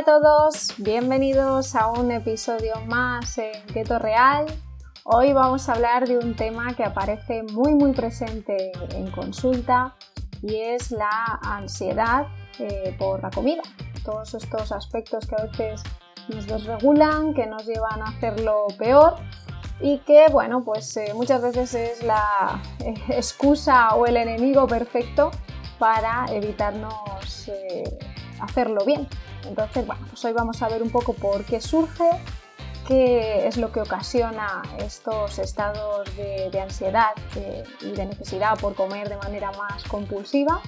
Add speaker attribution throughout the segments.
Speaker 1: A todos, bienvenidos a un episodio más en Keto Real. Hoy vamos a hablar de un tema que aparece muy muy presente en consulta y es la ansiedad eh, por la comida. Todos estos aspectos que a veces nos desregulan, que nos llevan a hacerlo peor y que, bueno, pues eh, muchas veces es la eh, excusa o el enemigo perfecto para evitarnos hacerlo bien. Entonces, bueno, pues hoy vamos a ver un poco por qué surge, qué es lo que ocasiona estos estados de, ansiedad y de necesidad por comer de manera más compulsiva,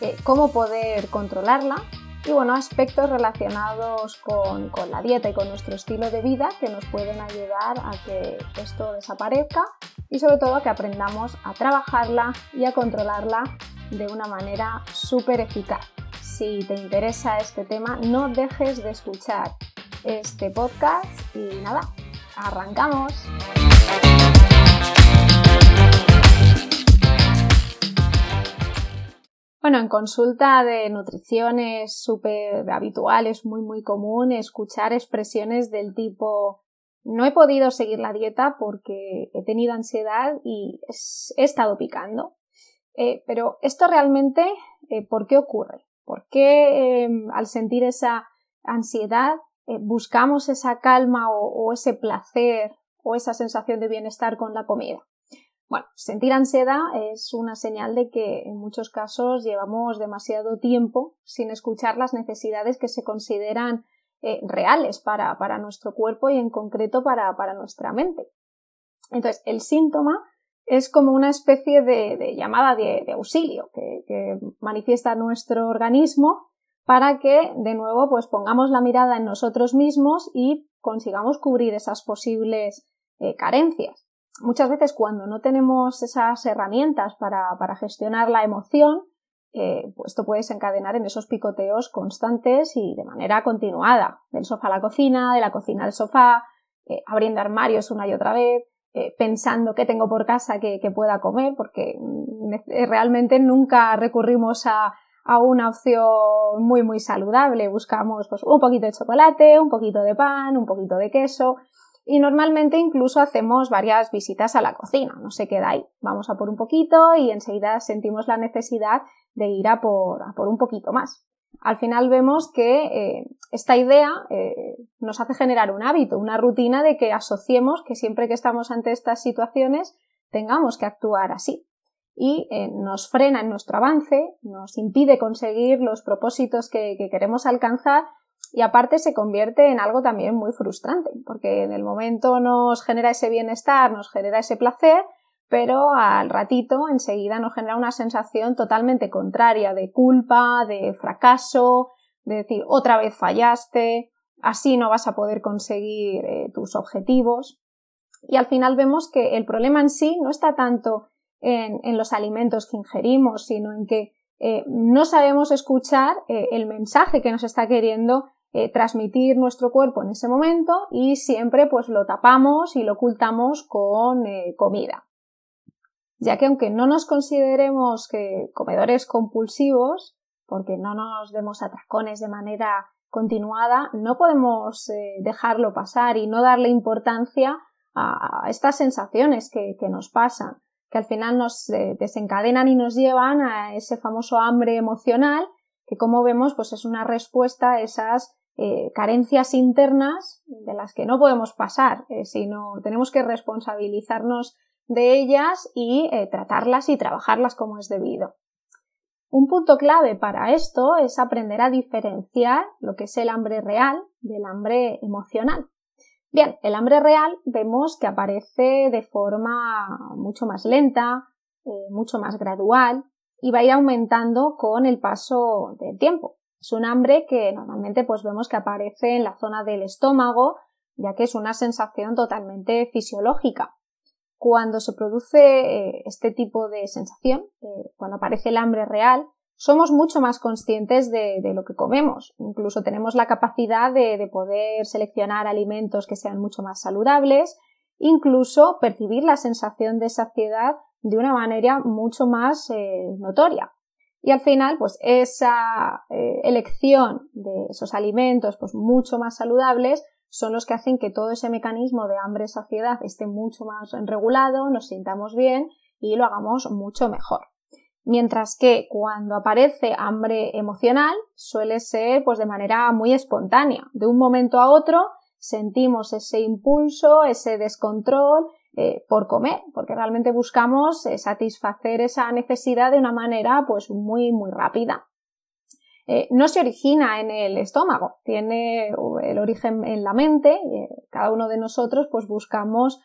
Speaker 1: eh, cómo poder controlarla y bueno, aspectos relacionados con, con, la dieta y con nuestro estilo de vida que nos pueden ayudar a que esto desaparezca y sobre todo a que aprendamos a trabajarla y a controlarla de una manera súper eficaz si te interesa este tema, no dejes de escuchar este podcast y nada, arrancamos. Bueno, en consulta de nutrición es súper habitual, es muy muy común escuchar expresiones del tipo no he podido seguir la dieta porque he tenido ansiedad y he estado picando. Eh, pero esto realmente, eh, ¿por qué ocurre? ¿Por qué em, al sentir esa ansiedad eh, buscamos esa calma o, ese placer o esa sensación de bienestar con la comida? Bueno, sentir ansiedad es una señal de que en muchos casos llevamos demasiado tiempo sin escuchar las necesidades que se consideran eh, reales para, nuestro cuerpo y en concreto para, para nuestra mente. Entonces, el síntoma es como una especie de, llamada de, auxilio que, manifiesta nuestro organismo para que de nuevo pues pongamos la mirada en nosotros mismos y consigamos cubrir esas posibles eh, carencias. Muchas veces cuando no tenemos esas herramientas para, gestionar la emoción, eh, pues esto puede desencadenar en esos picoteos constantes y de manera continuada, del sofá a la cocina, de la cocina al sofá, eh, abriendo armarios una y otra vez, eh, pensando qué tengo por casa que, pueda comer, porque mm, realmente nunca recurrimos a, una opción muy muy saludable. Buscamos pues, un poquito de chocolate, un poquito de pan, un poquito de queso y normalmente incluso hacemos varias visitas a la cocina, no se queda ahí. Vamos a por un poquito y enseguida sentimos la necesidad de ir a por un poquito más al final vemos que eh, esta idea eh, nos hace generar un hábito, una rutina de que asociemos que siempre que estamos ante estas situaciones tengamos que actuar así. Y eh, nos frena en nuestro avance, nos impide conseguir los propósitos que, que queremos alcanzar y aparte se convierte en algo también muy frustrante, porque en el momento nos genera ese bienestar, nos genera ese placer, pero al ratito enseguida nos genera una sensación totalmente contraria de culpa, de fracaso, de decir otra vez fallaste, así no vas a poder conseguir eh, tus objetivos. Y al final vemos que el problema en sí no está tanto en, los alimentos que ingerimos, sino en que eh, no sabemos escuchar eh, el mensaje que nos está queriendo transmitir nuestro cuerpo en ese momento y siempre pues lo tapamos y lo ocultamos con comida ya que aunque no nos consideremos que comedores compulsivos, porque no nos demos atracones de manera continuada, no podemos eh, dejarlo pasar y no darle importancia a, estas sensaciones que, nos pasan, que al final nos eh, desencadenan y nos llevan a ese famoso hambre emocional, que como vemos, pues es una respuesta a esas eh, carencias internas de las que no podemos pasar, sino tenemos que responsabilizarnos de ellas y tratarlas y trabajarlas como es debido. Un punto clave para esto es aprender a diferenciar lo que es el hambre real del hambre emocional. Bien, el hambre real vemos que aparece de forma mucho más lenta, eh, mucho más gradual y va a ir aumentando con el paso del tiempo. Es un hambre que normalmente pues vemos que aparece en la zona del estómago, ya que es una sensación totalmente fisiológica cuando se produce eh, este tipo de sensación, eh, cuando aparece el hambre real, somos mucho más conscientes de, lo que comemos. Incluso tenemos la capacidad de, poder seleccionar alimentos que sean mucho más saludables, incluso percibir la sensación de saciedad de una manera mucho más eh, notoria. y al final, pues esa elección de esos alimentos pues mucho más saludables son los que hacen que todo ese mecanismo de hambre-saciedad esté mucho más regulado, nos sintamos bien y lo hagamos mucho mejor. Mientras que cuando aparece hambre emocional suele ser pues de manera muy espontánea. De un momento a otro sentimos ese impulso, ese descontrol eh, por comer, porque realmente buscamos eh, satisfacer esa necesidad de una manera pues muy muy rápida. Eh, no se origina en el estómago, tiene el origen en la mente. cada uno de nosotros pues buscamos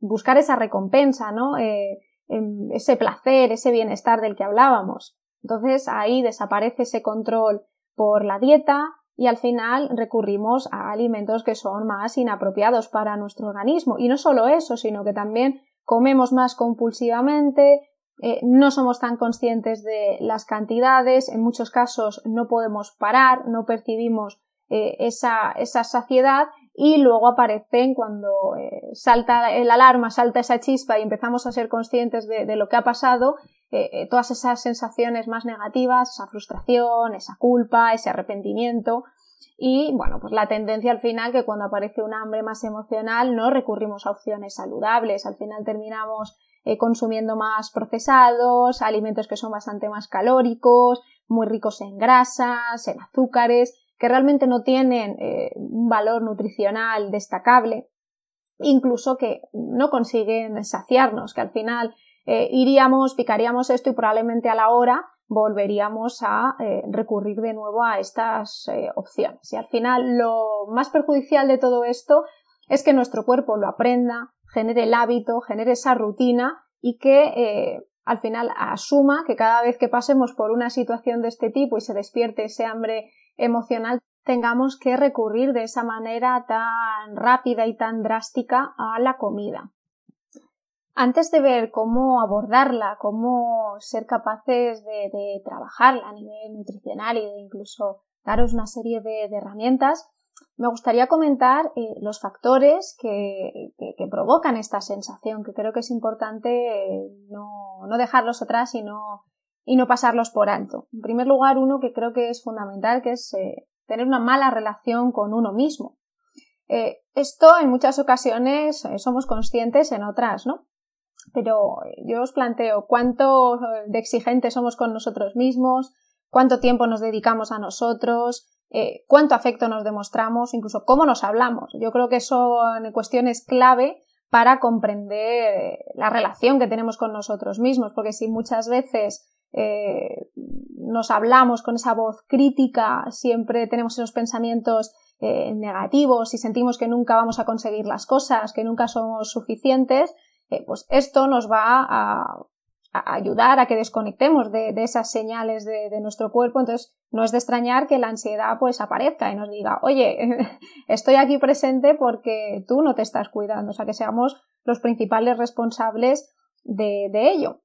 Speaker 1: buscar esa recompensa, ¿no? ese placer, ese bienestar del que hablábamos. Entonces ahí desaparece ese control por la dieta y al final recurrimos a alimentos que son más inapropiados para nuestro organismo. Y no solo eso, sino que también comemos más compulsivamente, eh, no somos tan conscientes de las cantidades, en muchos casos no podemos parar, no percibimos eh, esa, esa saciedad y luego aparecen cuando eh, salta el alarma, salta esa chispa y empezamos a ser conscientes de, lo que ha pasado, todas esas sensaciones más negativas, esa frustración, esa culpa, ese arrepentimiento y bueno, pues la tendencia al final que cuando aparece un hambre más emocional no recurrimos a opciones saludables, al final terminamos consumiendo más procesados, alimentos que son bastante más calóricos, muy ricos en grasas, en azúcares, que realmente no tienen eh, un valor nutricional destacable, incluso que no consiguen saciarnos, que al final eh, iríamos, picaríamos esto y probablemente a la hora volveríamos a eh, recurrir de nuevo a estas opciones. Y al final lo más perjudicial de todo esto es que nuestro cuerpo lo aprenda, genere el hábito, genere esa rutina y que al final asuma que cada vez que pasemos por una situación de este tipo y se despierte ese hambre emocional tengamos que recurrir de esa manera tan rápida y tan drástica a la comida. Antes de ver cómo abordarla, cómo ser capaces de, trabajarla a nivel nutricional y de incluso daros una serie de, herramientas, me gustaría comentar eh, los factores que, provocan esta sensación, que creo que es importante eh, no, no, dejarlos atrás y no, y no pasarlos por alto. En primer lugar, uno que creo que es fundamental, que es eh, tener una mala relación con uno mismo. Esto en muchas ocasiones somos conscientes, en otras no. Pero yo os planteo cuánto de exigentes somos con nosotros mismos, cuánto tiempo nos dedicamos a nosotros, cuánto afecto nos demostramos, incluso cómo nos hablamos. Yo creo que son cuestiones clave para comprender la relación que tenemos con nosotros mismos, porque si muchas veces eh, nos hablamos con esa voz crítica, siempre tenemos esos pensamientos eh, negativos y sentimos que nunca vamos a conseguir las cosas, que nunca somos suficientes, eh, pues esto nos va a, ayudar a que desconectemos de, esas señales de, nuestro cuerpo. Entonces, no es de extrañar que la ansiedad pues aparezca y nos diga, oye, estoy aquí presente porque tú no te estás cuidando. O sea, que seamos los principales responsables de ello.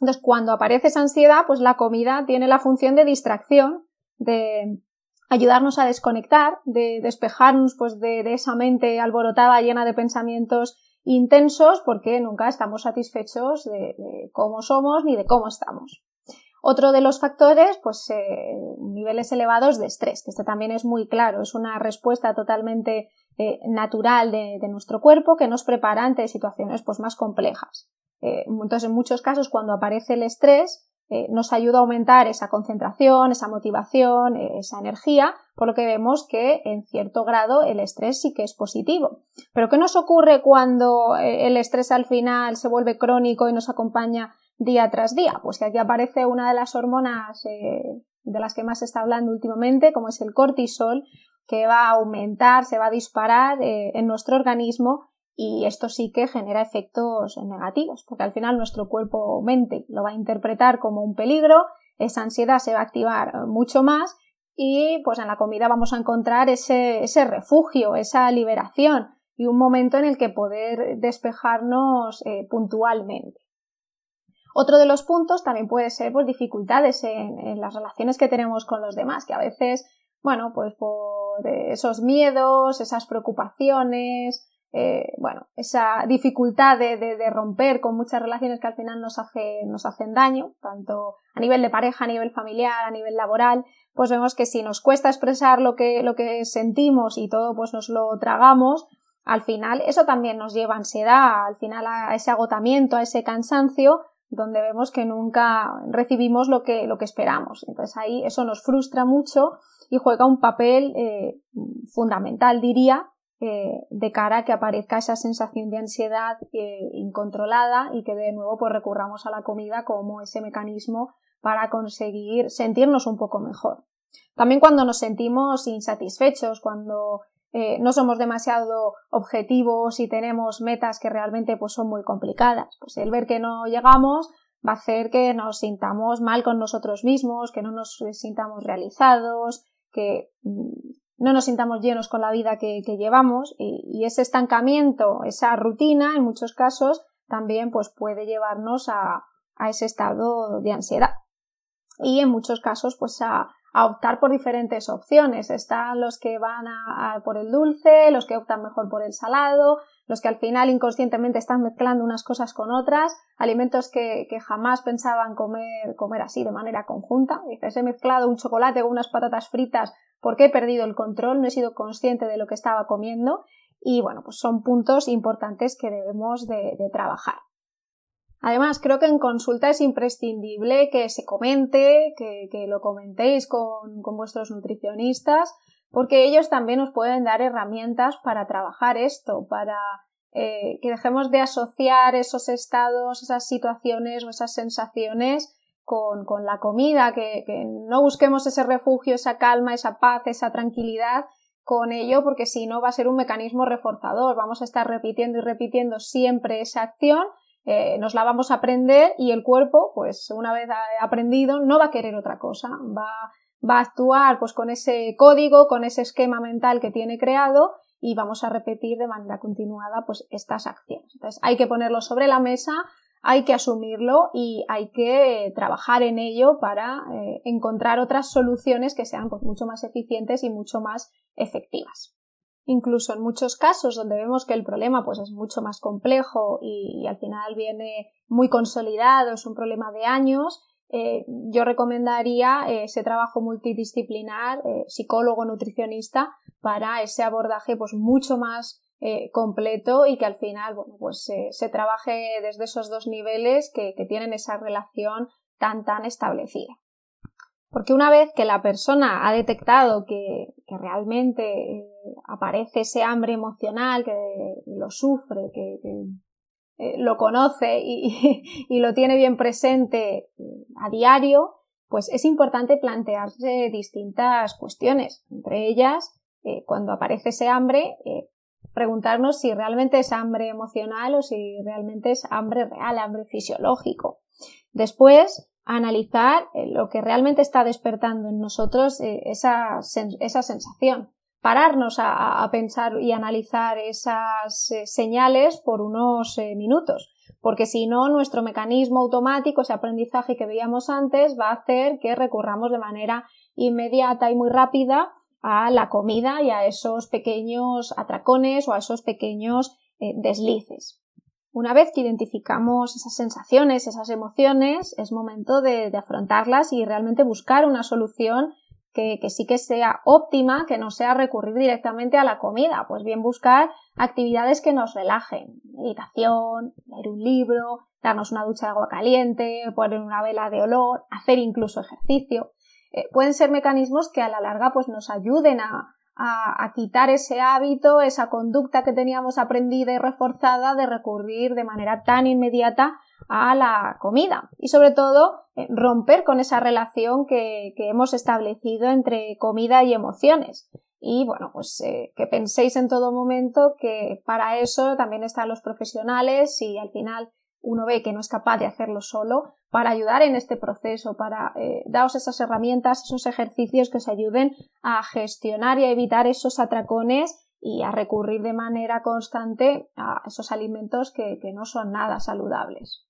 Speaker 1: Entonces, cuando aparece esa ansiedad, pues la comida tiene la función de distracción, de ayudarnos a desconectar, de despejarnos pues de, esa mente alborotada llena de pensamientos intensos porque nunca estamos satisfechos de, cómo somos ni de cómo estamos. Otro de los factores, pues eh, niveles elevados de estrés, que este también es muy claro, es una respuesta totalmente eh, natural de, nuestro cuerpo que nos prepara ante situaciones pues, más complejas. Eh, entonces, en muchos casos, cuando aparece el estrés, eh, nos ayuda a aumentar esa concentración, esa motivación, eh, esa energía, por lo que vemos que en cierto grado el estrés sí que es positivo. Pero ¿qué nos ocurre cuando el estrés al final se vuelve crónico y nos acompaña día tras día? Pues que aquí aparece una de las hormonas de las que más se está hablando últimamente, como es el cortisol, que va a aumentar, se va a disparar en nuestro organismo y esto sí que genera efectos negativos, porque al final nuestro cuerpo mente lo va a interpretar como un peligro, esa ansiedad se va a activar mucho más y pues en la comida vamos a encontrar ese, ese refugio, esa liberación y un momento en el que poder despejarnos eh, puntualmente. Otro de los puntos también puede ser pues, dificultades en, en, las relaciones que tenemos con los demás, que a veces, bueno, pues por esos miedos, esas preocupaciones, eh, bueno, esa dificultad de, de, romper con muchas relaciones que al final nos, hace, nos hacen daño, tanto a nivel de pareja, a nivel familiar, a nivel laboral, pues vemos que si nos cuesta expresar lo que, lo que sentimos y todo pues nos lo tragamos, al final eso también nos lleva a ansiedad, al final a ese agotamiento, a ese cansancio, donde vemos que nunca recibimos lo que, lo que esperamos. Entonces ahí eso nos frustra mucho y juega un papel eh, fundamental, diría, eh, de cara a que aparezca esa sensación de ansiedad eh, incontrolada y que de nuevo pues recurramos a la comida como ese mecanismo para conseguir sentirnos un poco mejor. También cuando nos sentimos insatisfechos, cuando eh, no somos demasiado objetivos y tenemos metas que realmente pues, son muy complicadas. Pues el ver que no llegamos va a hacer que nos sintamos mal con nosotros mismos, que no nos sintamos realizados, que mm, no nos sintamos llenos con la vida que, llevamos y, ese estancamiento, esa rutina, en muchos casos, también pues, puede llevarnos a, a ese estado de ansiedad. Y en muchos casos, pues a, optar por diferentes opciones. Están los que van a, por el dulce, los que optan mejor por el salado, los que al final inconscientemente están mezclando unas cosas con otras, alimentos que, que jamás pensaban comer, comer así de manera conjunta. Dices, he mezclado un chocolate con unas patatas fritas porque he perdido el control, no he sido consciente de lo que estaba comiendo y bueno, pues son puntos importantes que debemos de, de trabajar. Además, creo que en consulta es imprescindible que se comente, que, lo comentéis con, vuestros nutricionistas, porque ellos también nos pueden dar herramientas para trabajar esto, para eh, que dejemos de asociar esos estados, esas situaciones o esas sensaciones con, la comida, que, que, no busquemos ese refugio, esa calma, esa paz, esa tranquilidad con ello, porque si no va a ser un mecanismo reforzador. Vamos a estar repitiendo y repitiendo siempre esa acción eh, nos la vamos a aprender y el cuerpo, pues una vez aprendido, no va a querer otra cosa, va, va a actuar pues con ese código, con ese esquema mental que tiene creado y vamos a repetir de manera continuada pues estas acciones. Entonces hay que ponerlo sobre la mesa, hay que asumirlo y hay que trabajar en ello para eh, encontrar otras soluciones que sean pues, mucho más eficientes y mucho más efectivas. Incluso en muchos casos donde vemos que el problema pues es mucho más complejo y, al final viene muy consolidado, es un problema de años, eh, yo recomendaría eh, ese trabajo multidisciplinar, eh, psicólogo, nutricionista, para ese abordaje pues mucho más completo y que al final bueno, pues se trabaje desde esos dos niveles que tienen esa relación tan tan establecida. Porque una vez que la persona ha detectado que, realmente aparece ese hambre emocional, que lo sufre, que, eh, lo conoce y, y, lo tiene bien presente eh, a diario, pues es importante plantearse distintas cuestiones. Entre ellas, cuando aparece ese hambre, preguntarnos si realmente es hambre emocional o si realmente es hambre real, hambre fisiológico. Después, analizar eh, lo que realmente está despertando en nosotros eh, esa, esa, sensación. Pararnos a, pensar y analizar esas eh, señales por unos minutos, porque si no, nuestro mecanismo automático, ese aprendizaje que veíamos antes, va a hacer que recurramos de manera inmediata y muy rápida a la comida y a esos pequeños atracones o a esos pequeños deslices. Una vez que identificamos esas sensaciones, esas emociones, es momento de, afrontarlas y realmente buscar una solución que, sí que sea óptima, que no sea recurrir directamente a la comida, pues bien buscar actividades que nos relajen, meditación, leer un libro, darnos una ducha de agua caliente, poner una vela de olor, hacer incluso ejercicio. Eh, pueden ser mecanismos que a la larga pues nos ayuden a, a, quitar ese hábito, esa conducta que teníamos aprendida y reforzada de recurrir de manera tan inmediata a la comida y sobre todo eh, romper con esa relación que, hemos establecido entre comida y emociones. Y bueno, pues eh, que penséis en todo momento que para eso también están los profesionales y al final uno ve que no es capaz de hacerlo solo, para ayudar en este proceso, para eh, daros esas herramientas, esos ejercicios que os ayuden a gestionar y a evitar esos atracones y a recurrir de manera constante a esos alimentos que no son nada saludables.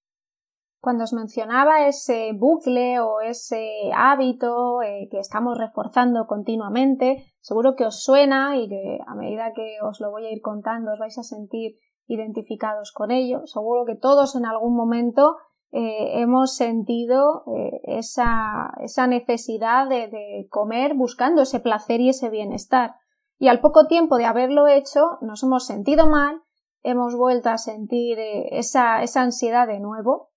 Speaker 1: Cuando os mencionaba ese bucle o ese hábito eh, que estamos reforzando continuamente, seguro que os suena y que a medida que os lo voy a ir contando os vais a sentir identificados con ello. Seguro que todos en algún momento eh, hemos sentido eh, esa, esa, necesidad de, de comer buscando ese placer y ese bienestar. Y al poco tiempo de haberlo hecho nos hemos sentido mal, hemos vuelto a sentir esa, esa ansiedad de nuevo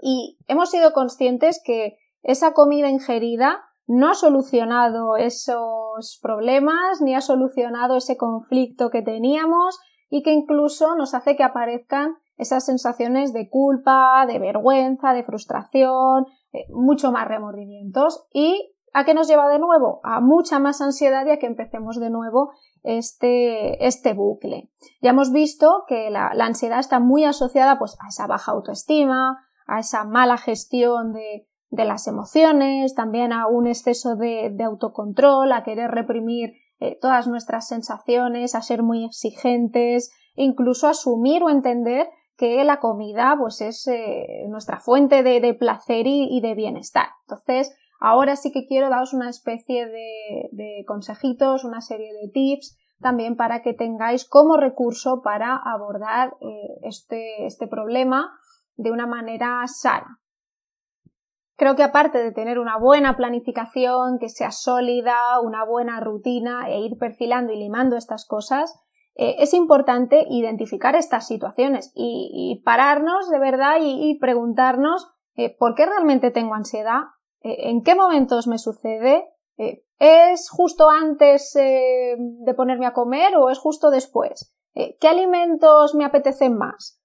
Speaker 1: y hemos sido conscientes que esa comida ingerida no ha solucionado esos problemas ni ha solucionado ese conflicto que teníamos y que incluso nos hace que aparezcan esas sensaciones de culpa, de vergüenza, de frustración, eh, mucho más remordimientos y ¿a qué nos lleva de nuevo? A mucha más ansiedad y a que empecemos de nuevo este, este bucle. Ya hemos visto que la, la ansiedad está muy asociada pues, a esa baja autoestima, a esa mala gestión de, de las emociones, también a un exceso de, de autocontrol, a querer reprimir eh, todas nuestras sensaciones, a ser muy exigentes, incluso asumir o entender que la comida pues es eh, nuestra fuente de, placer y, y, de bienestar. Entonces, ahora sí que quiero daros una especie de, de consejitos, una serie de tips también para que tengáis como recurso para abordar eh, este, este problema de una manera sana. Creo que aparte de tener una buena planificación, que sea sólida, una buena rutina e ir perfilando y limando estas cosas, eh, es importante identificar estas situaciones y, pararnos de verdad y, preguntarnos eh, por qué realmente tengo ansiedad, eh, en qué momentos me sucede, ¿es justo antes de ponerme a comer o es justo después? ¿Qué alimentos me apetecen más?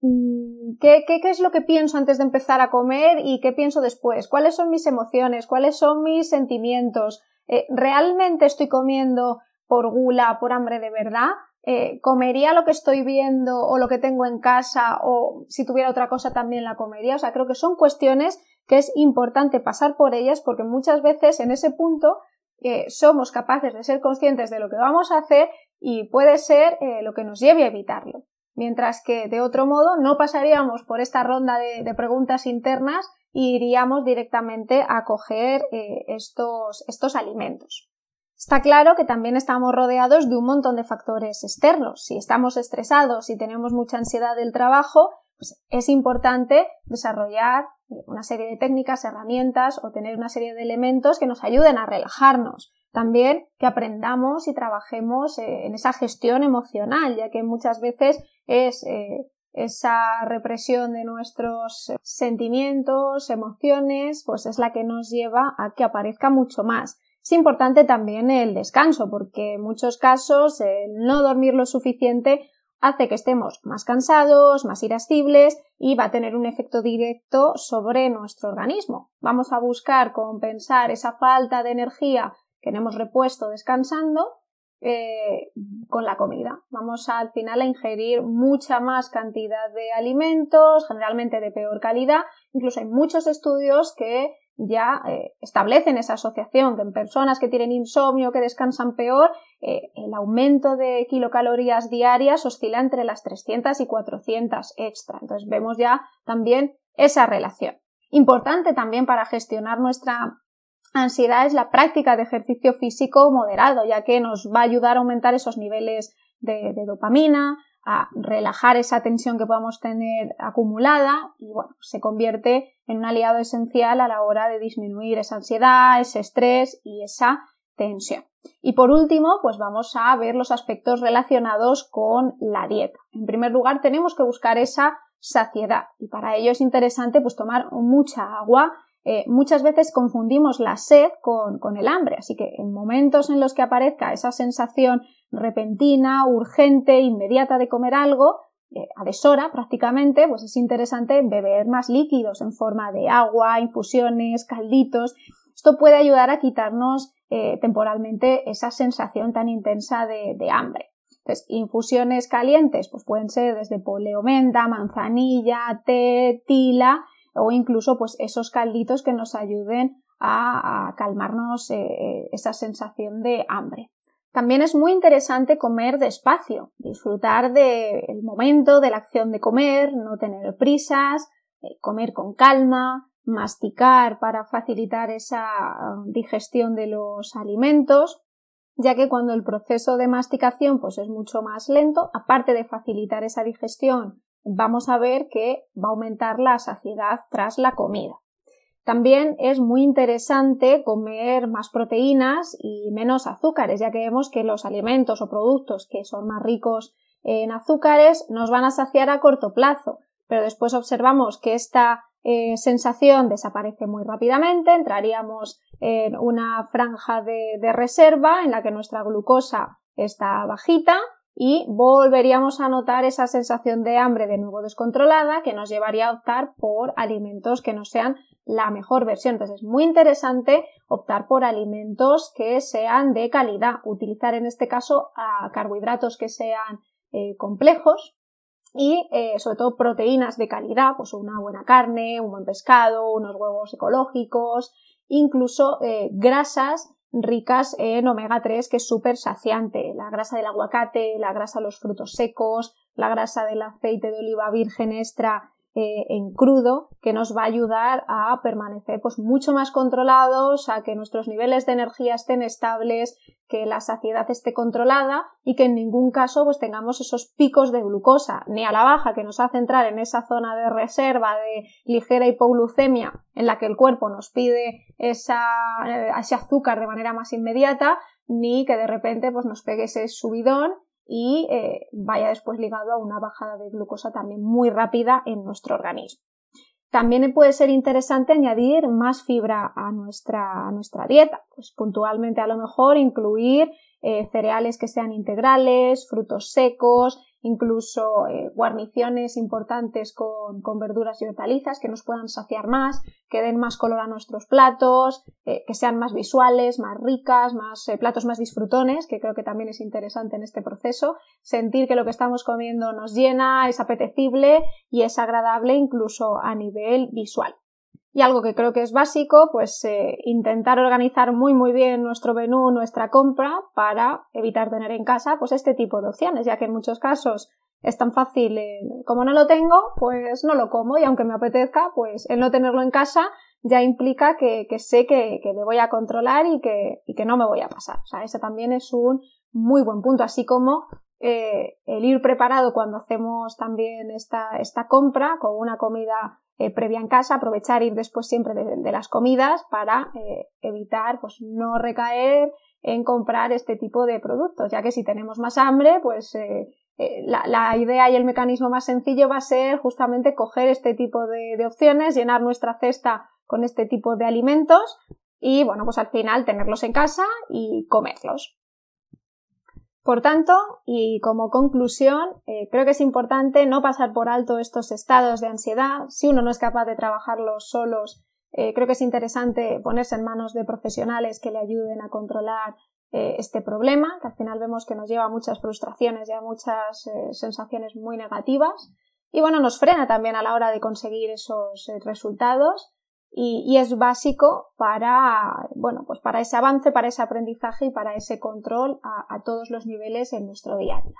Speaker 1: ¿Qué, qué, es lo que pienso antes de empezar a comer y qué pienso después? ¿Cuáles son mis emociones? ¿Cuáles son mis sentimientos? Eh, ¿Realmente estoy comiendo por gula, por hambre de verdad? Eh, ¿Comería lo que estoy viendo o lo que tengo en casa o si tuviera otra cosa también la comería? O sea, creo que son cuestiones que es importante pasar por ellas porque muchas veces en ese punto eh, somos capaces de ser conscientes de lo que vamos a hacer y puede ser lo que nos lleve a evitarlo mientras que de otro modo no pasaríamos por esta ronda de, preguntas internas y iríamos directamente a coger eh, estos, estos alimentos. Está claro que también estamos rodeados de un montón de factores externos. Si estamos estresados y tenemos mucha ansiedad del trabajo, pues es importante desarrollar eh, una serie de técnicas, herramientas o tener una serie de elementos que nos ayuden a relajarnos. También que aprendamos y trabajemos eh, en esa gestión emocional, ya que muchas veces es eh, esa represión de nuestros sentimientos, emociones, pues es la que nos lleva a que aparezca mucho más. Es importante también el descanso, porque en muchos casos el no dormir lo suficiente hace que estemos más cansados, más irascibles y va a tener un efecto directo sobre nuestro organismo. Vamos a buscar compensar esa falta de energía que hemos repuesto descansando eh, con la comida. Vamos al final a ingerir mucha más cantidad de alimentos, generalmente de peor calidad. Incluso hay muchos estudios que ya eh, establecen esa asociación que en personas que tienen insomnio, que descansan peor, eh, el aumento de kilocalorías diarias oscila entre las 300 y 400 extra. Entonces vemos ya también esa relación. Importante también para gestionar nuestra ansiedad es la práctica de ejercicio físico moderado, ya que nos va a ayudar a aumentar esos niveles de, dopamina, a relajar esa tensión que podamos tener acumulada y bueno, se convierte en un aliado esencial a la hora de disminuir esa ansiedad, ese estrés y esa tensión. Y por último, pues vamos a ver los aspectos relacionados con la dieta. En primer lugar, tenemos que buscar esa saciedad y para ello es interesante pues tomar mucha agua eh, muchas veces confundimos la sed con, el hambre, así que en momentos en los que aparezca esa sensación repentina, urgente, inmediata de comer algo, eh, a deshora prácticamente, pues es interesante beber más líquidos en forma de agua, infusiones, calditos. Esto puede ayudar a quitarnos eh, temporalmente esa sensación tan intensa de, de hambre. Entonces, infusiones calientes, pues pueden ser desde poleomenta, manzanilla, té, tila, o incluso pues esos calditos que nos ayuden a, calmarnos eh, esa sensación de hambre. También es muy interesante comer despacio, disfrutar del momento, de la acción de comer, no tener prisas, eh, comer con calma, masticar para facilitar esa um, digestión de los alimentos, ya que cuando el proceso de masticación pues es mucho más lento, aparte de facilitar esa digestión, vamos a ver que va a aumentar la saciedad tras la comida. También es muy interesante comer más proteínas y menos azúcares, ya que vemos que los alimentos o productos que son más ricos en azúcares nos van a saciar a corto plazo, pero después observamos que esta eh, sensación desaparece muy rápidamente, entraríamos en una franja de, de reserva en la que nuestra glucosa está bajita y volveríamos a notar esa sensación de hambre de nuevo descontrolada que nos llevaría a optar por alimentos que no sean la mejor versión. Entonces es muy interesante optar por alimentos que sean de calidad, utilizar en este caso carbohidratos que sean eh, complejos y eh, sobre todo proteínas de calidad, pues una buena carne, un buen pescado, unos huevos ecológicos, incluso eh, grasas ricas en omega 3 que es súper saciante, la grasa del aguacate, la grasa de los frutos secos, la grasa del aceite de oliva virgen extra eh, en crudo que nos va a ayudar a permanecer pues mucho más controlados, a que nuestros niveles de energía estén estables, que la saciedad esté controlada y que en ningún caso pues tengamos esos picos de glucosa ni a la baja que nos hace entrar en esa zona de reserva de ligera hipoglucemia en la que el cuerpo nos pide esa, eh, ese azúcar de manera más inmediata ni que de repente pues nos pegue ese subidón y eh, vaya después ligado a una bajada de glucosa también muy rápida en nuestro organismo. También puede ser interesante añadir más fibra a nuestra, nuestra dieta, pues puntualmente a lo mejor incluir eh, cereales que sean integrales, frutos secos, incluso eh, guarniciones importantes con, verduras y hortalizas que nos puedan saciar más, que den más color a nuestros platos, eh, que sean más visuales, más ricas, más platos más disfrutones, que creo que también es interesante en este proceso, sentir que lo que estamos comiendo nos llena, es apetecible y es agradable incluso a nivel visual. Y algo que creo que es básico, pues eh, intentar organizar muy muy bien nuestro menú, nuestra compra, para evitar tener en casa pues este tipo de opciones, ya que en muchos casos es tan fácil, eh, como no lo tengo, pues no lo como y aunque me apetezca, pues el no tenerlo en casa ya implica que, sé que, me voy a controlar y que, y que no me voy a pasar. O sea, ese también es un muy buen punto, así como eh, el ir preparado cuando hacemos también esta, esta compra con una comida eh, previa en casa, aprovechar ir después siempre de, las comidas para eh, evitar pues no recaer en comprar este tipo de productos, ya que si tenemos más hambre, pues eh, la, idea y el mecanismo más sencillo va a ser justamente coger este tipo de, de opciones, llenar nuestra cesta con este tipo de alimentos y bueno, pues al final tenerlos en casa y comerlos. Por tanto, y como conclusión, eh, creo que es importante no pasar por alto estos estados de ansiedad. Si uno no es capaz de trabajarlos solos, eh, creo que es interesante ponerse en manos de profesionales que le ayuden a controlar eh, este problema, que al final vemos que nos lleva a muchas frustraciones y a muchas sensaciones muy negativas. Y bueno, nos frena también a la hora de conseguir esos resultados y, es básico para, bueno, pues para ese avance, para ese aprendizaje y para ese control a, todos los niveles en nuestro día a día.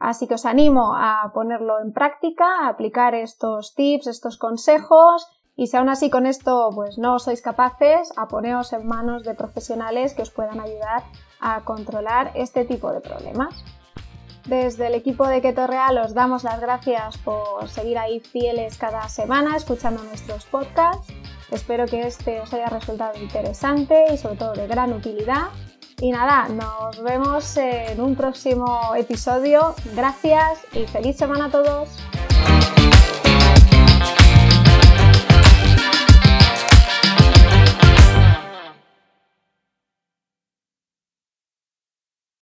Speaker 1: Así que os animo a ponerlo en práctica, a aplicar estos tips, estos consejos y si aún así con esto pues no sois capaces, a poneros en manos de profesionales que os puedan ayudar a controlar este tipo de problemas. Desde el equipo de Keto Real os damos las gracias por seguir ahí fieles cada semana escuchando nuestros podcasts Espero que este os haya resultado interesante y sobre todo de gran utilidad. Y nada, nos vemos en un próximo episodio. Gracias y feliz semana a todos.